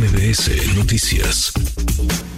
MBS Noticias.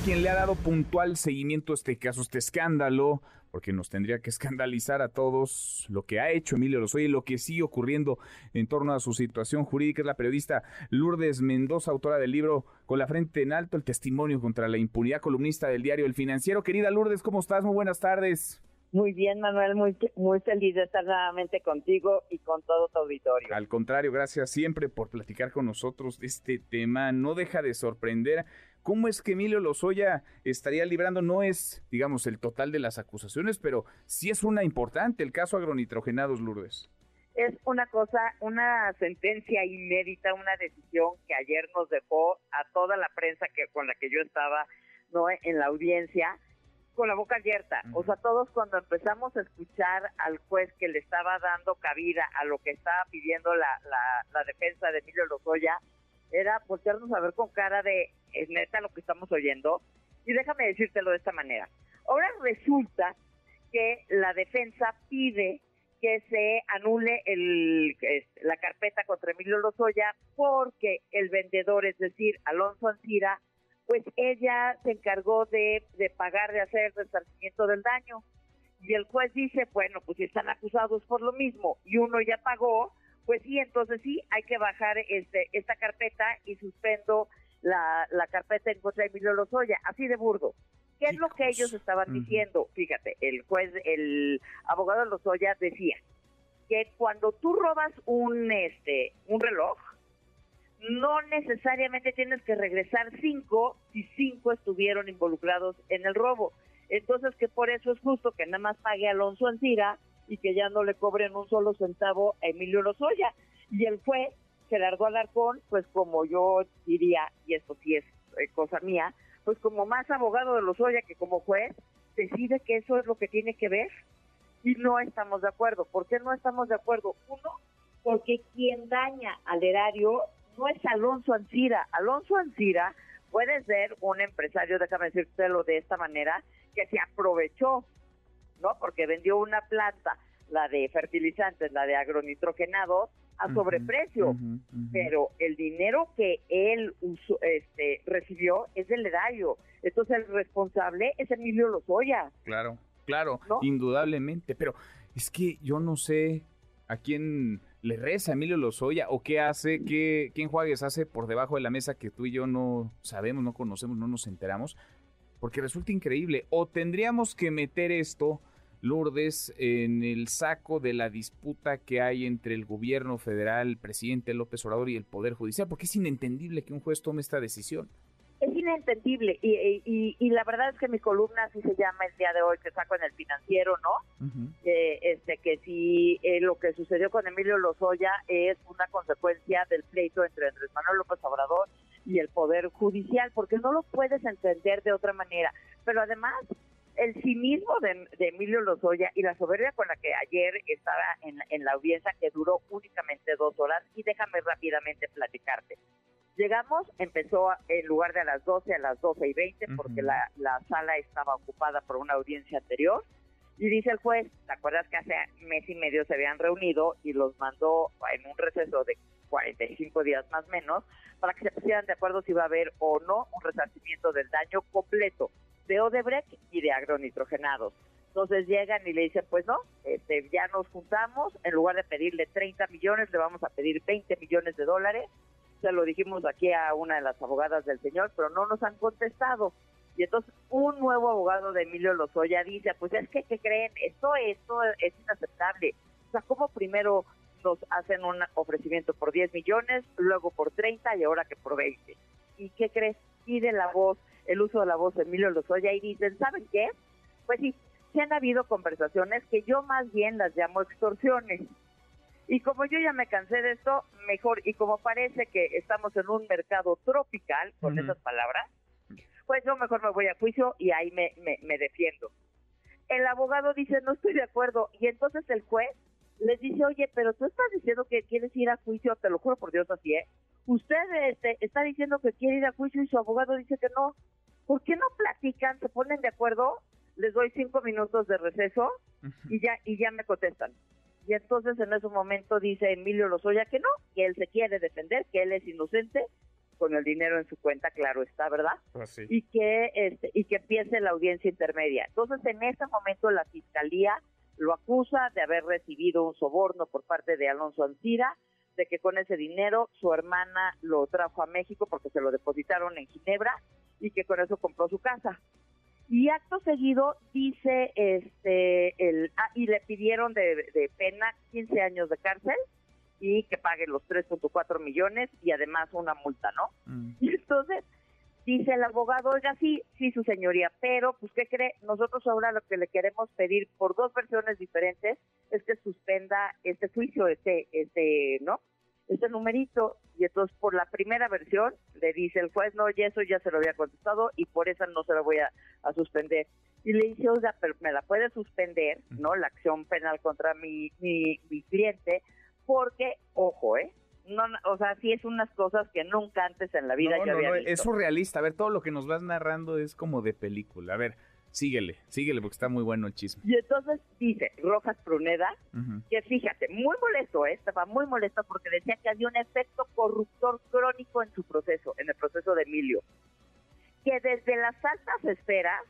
Quien le ha dado puntual seguimiento a este caso, este escándalo, porque nos tendría que escandalizar a todos lo que ha hecho Emilio Lozoya y lo que sigue ocurriendo en torno a su situación jurídica, es la periodista Lourdes Mendoza, autora del libro Con la frente en alto, el testimonio contra la impunidad, columnista del diario El Financiero. Querida Lourdes, ¿cómo estás? Muy buenas tardes. Muy bien, Manuel, muy, muy feliz de estar nuevamente contigo y con todo tu auditorio. Al contrario, gracias siempre por platicar con nosotros de este tema. No deja de sorprender. ¿Cómo es que Emilio Lozoya estaría librando? No es, digamos, el total de las acusaciones, pero sí es una importante el caso agronitrogenados, Lourdes. Es una cosa, una sentencia inédita, una decisión que ayer nos dejó a toda la prensa que con la que yo estaba no en la audiencia con la boca abierta. O sea, todos cuando empezamos a escuchar al juez que le estaba dando cabida a lo que estaba pidiendo la, la, defensa de Emilio Lozoya, era voltearnos a ver con cara de, ¿es neta lo que estamos oyendo? Y déjame decírtelo de esta manera. Ahora resulta que la defensa pide que se anule el, la carpeta contra Emilio Lozoya porque el vendedor, es decir, Alonso Ancira, pues ella se encargó de, pagar, de hacer el resarcimiento del daño. Y el juez dice, bueno, pues si están acusados por lo mismo y uno ya pagó, pues sí, entonces sí, hay que bajar este, esta carpeta y suspendo la, carpeta en contra de Emilio Lozoya, así de burdo. ¿Qué es lo que ellos estaban diciendo? Fíjate, el juez, el abogado Lozoya decía que cuando tú robas un, este, un reloj, no necesariamente tienes que regresar cinco si cinco estuvieron involucrados en el robo. Entonces que por eso es justo que nada más pague Alonso Ancira y que ya no le cobren un solo centavo a Emilio Lozoya. Y el juez, Gerardo Alarcón, pues como yo diría, y esto sí es eh, cosa mía, pues como más abogado de Lozoya que como juez, decide que eso es lo que tiene que ver y no estamos de acuerdo. ¿Por qué no estamos de acuerdo? Uno, porque quien daña al erario no es Alonso Ancira. Alonso Ancira puede ser un empresario, déjame decírtelo de esta manera, que se aprovechó, ¿no? Porque vendió una planta, la de fertilizantes, la de agronitrogenados, a sobreprecio, pero el dinero que él este, recibió es del erario. Entonces el responsable es Emilio Lozoya. Claro, claro, indudablemente, pero es que yo no sé a quién le reza Emilio Lozoya o qué hace, qué, qué enjuagues hace por debajo de la mesa que tú y yo no sabemos, no conocemos, no nos enteramos, porque resulta increíble. O tendríamos que meter esto, Lourdes, en el saco de la disputa que hay entre el gobierno federal, el presidente López Obrador y el Poder Judicial, porque es inentendible que un juez tome esta decisión inentendible y, y, la verdad es que mi columna así se llama el día de hoy que saco en el financiero, ¿no? este que si eh, lo que sucedió con Emilio Lozoya es una consecuencia del pleito entre Andrés Manuel López Obrador y el Poder Judicial, porque no lo puedes entender de otra manera. Pero además, el cinismo de, de Emilio Lozoya y la soberbia con la que ayer estaba en, en la audiencia, que duró únicamente dos horas, y déjame rápidamente platicarte. Llegamos, empezó en lugar de a las 12 a las 12 y 20 porque la, la sala estaba ocupada por una audiencia anterior. Y dice el juez, ¿te acuerdas que hace mes y medio se habían reunido y los mandó en un receso de 45 días más o menos para que se pusieran de acuerdo si iba a haber o no un resarcimiento del daño completo de Odebrecht y de agronitrogenados? Entonces llegan y le dicen, pues no, este, ya nos juntamos, en lugar de pedirle 30 millones, le vamos a pedir 20 millones de dólares se lo dijimos aquí a una de las abogadas del señor, pero no nos han contestado. Y entonces un nuevo abogado de Emilio Lozoya dice, pues es que, ¿qué creen? Esto, esto es inaceptable. O sea, ¿cómo primero nos hacen un ofrecimiento por 10 millones, luego por 30 y ahora que por 20? ¿Y qué crees? Pide la voz, el uso de la voz de Emilio Lozoya y dicen, ¿saben qué? Pues sí, se han habido conversaciones que yo más bien las llamo extorsiones. Y como yo ya me cansé de esto, mejor, y como parece que estamos en un mercado tropical, con esas palabras, pues yo mejor me voy a juicio y ahí me, me, defiendo. El abogado dice, no estoy de acuerdo, y entonces el juez les dice, oye, pero tú estás diciendo que quieres ir a juicio, te lo juro por Dios así, ¿eh? Usted este, está diciendo que quiere ir a juicio y su abogado dice que no. ¿Por qué no platican, se ponen de acuerdo? Les doy cinco minutos de receso y ya, y ya me contestan. Y entonces en ese momento dice Emilio Lozoya que no, que él se quiere defender, que él es inocente, con el dinero en su cuenta, claro está, ¿verdad? Pues y que este, y que empiece la audiencia intermedia. Entonces, en ese momento la fiscalía lo acusa de haber recibido un soborno por parte de Alonso Ancira, de que con ese dinero su hermana lo trajo a México porque se lo depositaron en Ginebra y que con eso compró su casa. Y acto seguido dice este el ah, y le pidieron de, de pena 15 años de cárcel y que pague los 3.4 millones y además una multa, ¿no? Mm. Y entonces dice el abogado, oiga, sí, sí, su señoría, pero, pues, ¿qué cree? Nosotros ahora lo que le queremos pedir por dos versiones diferentes es que suspenda este juicio, este, este, ¿no? Este numerito. Y entonces, por la primera versión, le dice el juez, no, y eso ya se lo había contestado y por eso no se lo voy a, a suspender. Y le dice, oiga, pero me la puede suspender, ¿no? La acción penal contra mi, mi, mi cliente, porque, ojo, ¿eh? No, no, o sea, sí es unas cosas que nunca antes en la vida No, yo no, había no, visto. es surrealista. A ver, todo lo que nos vas narrando es como de película. A ver, síguele, síguele porque está muy bueno el chisme. Y entonces dice Rojas Pruneda, que fíjate, muy molesto, ¿eh? estaba muy molesto porque decía que había un efecto corruptor crónico en su proceso, en el proceso de Emilio, que desde las altas esferas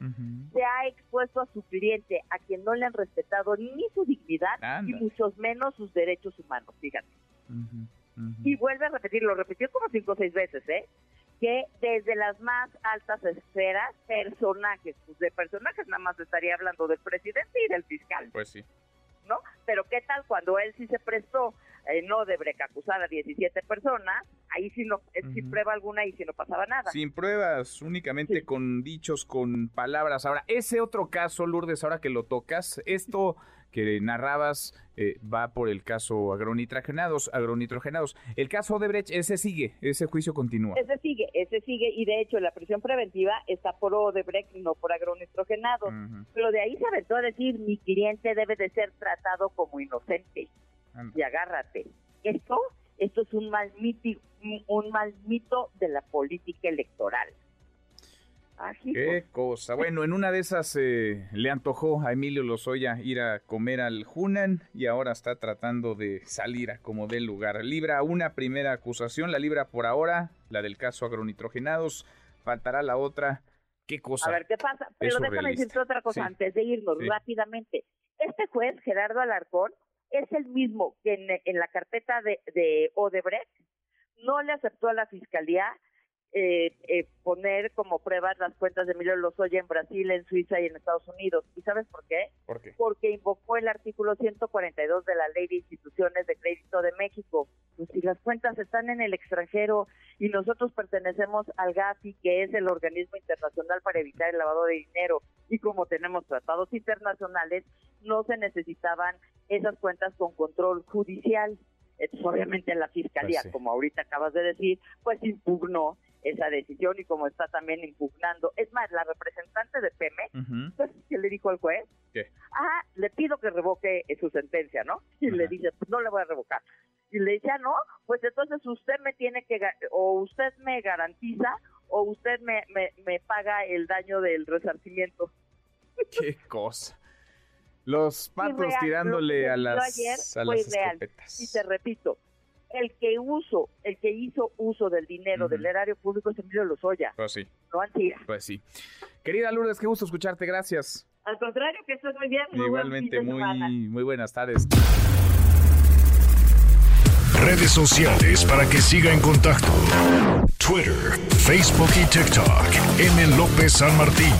se ha expuesto a su cliente, a quien no le han respetado ni su dignidad, y muchos menos sus derechos humanos, fíjate. Y vuelve a repetir, lo repitió como cinco o seis veces, ¿eh? Que desde las más altas esferas, personajes, pues de personajes nada más estaría hablando del presidente y del fiscal, Pues sí. ¿no? Pero ¿qué tal cuando él sí se prestó, eh, no de acusar a 17 personas, ahí sí no, eh, sin prueba alguna y sí no pasaba nada. Sin pruebas, únicamente Sí. con dichos, con palabras. Ahora, ese otro caso, Lourdes, ahora que lo tocas, esto que narrabas eh, va por el caso agronitrogenados, agronitrogenados. El caso de Brecht, ese sigue, ese juicio continúa. Ese sigue, ese sigue, y de hecho la prisión preventiva está por Odebrecht, no por agronitrogenados. Pero de ahí se aventó a decir, mi cliente debe de ser tratado como inocente. Anda. y agárrate. Esto, esto es un mal mito, un mal mito de la política electoral. Así Qué cosa. Bueno, en una de esas eh, le antojó a Emilio Lozoya ir a comer al Hunan y ahora está tratando de salir a como del lugar. Libra una primera acusación, la libra por ahora, la del caso agronitrogenados. Faltará la otra. Qué cosa. A ver qué pasa. Pero déjame decirte otra cosa Sí. antes de irnos Sí. rápidamente. Este juez, Gerardo Alarcón, es el mismo que en, en la carpeta de, de Odebrecht no le aceptó a la fiscalía eh, eh, poner como pruebas las cuentas de Emilio Lozoya en Brasil, en Suiza y en Estados Unidos. ¿Y sabes por qué? ¿Por qué? porque invocó el artículo 142 de la Ley de Instituciones de Crédito de México. Pues si las cuentas están en el extranjero y nosotros pertenecemos al GAFI, que es el organismo internacional para evitar el lavado de dinero, y como tenemos tratados internacionales, no se necesitaban esas cuentas con control judicial. Entonces, obviamente la fiscalía, Pues sí. como ahorita acabas de decir, pues impugnó esa decisión y como está también impugnando. Es más, la representante de Pemex pues, ¿qué le dijo al juez? ¿Qué? Ah, le pido que revoque su sentencia, ¿no? Y le dice, pues no le voy a revocar. Y le dice, ah, no, pues entonces usted me tiene que, o usted me garantiza, o usted me, me, me paga el daño del resarcimiento. Qué cosa. Los patos tirándole a las, ayer a fue las escopetas. Y te repito, el que uso, el que hizo uso del dinero del erario público es Emilio Lozoya, Pues sí, no Antira. pues sí. Querida Lourdes, qué gusto escucharte, gracias. Al contrario, que estés muy bien. muy Igualmente, muy, muy buenas tardes. Redes sociales para que siga en contacto: Twitter, Facebook y TikTok. M. López San Martín.